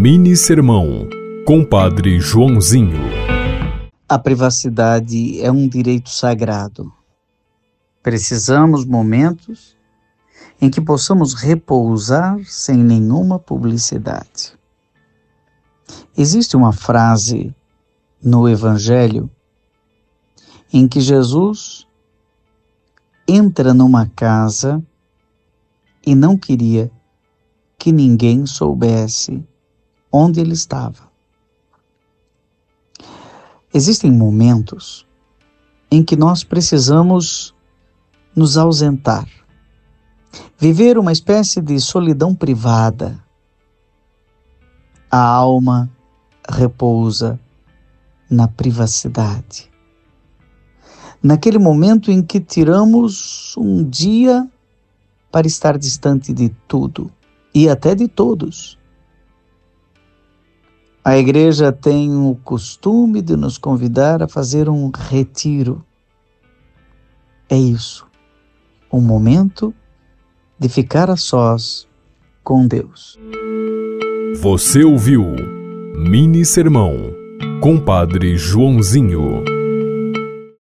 Mini Sermão, Compadre Joãozinho. A privacidade é um direito sagrado. Precisamos momentos em que possamos repousar sem nenhuma publicidade. Existe uma frase no Evangelho em que Jesus entra numa casa e não queria que ninguém soubesse onde ele estava. Existem momentos em que nós precisamos nos ausentar, viver uma espécie de solidão privada. A alma repousa na privacidade. Naquele momento em que tiramos um dia para estar distante de tudo e até de todos a igreja tem o costume de nos convidar a fazer um retiro. É isso, um momento de ficar a sós com Deus. Você ouviu Mini Sermão, Compadre Joãozinho.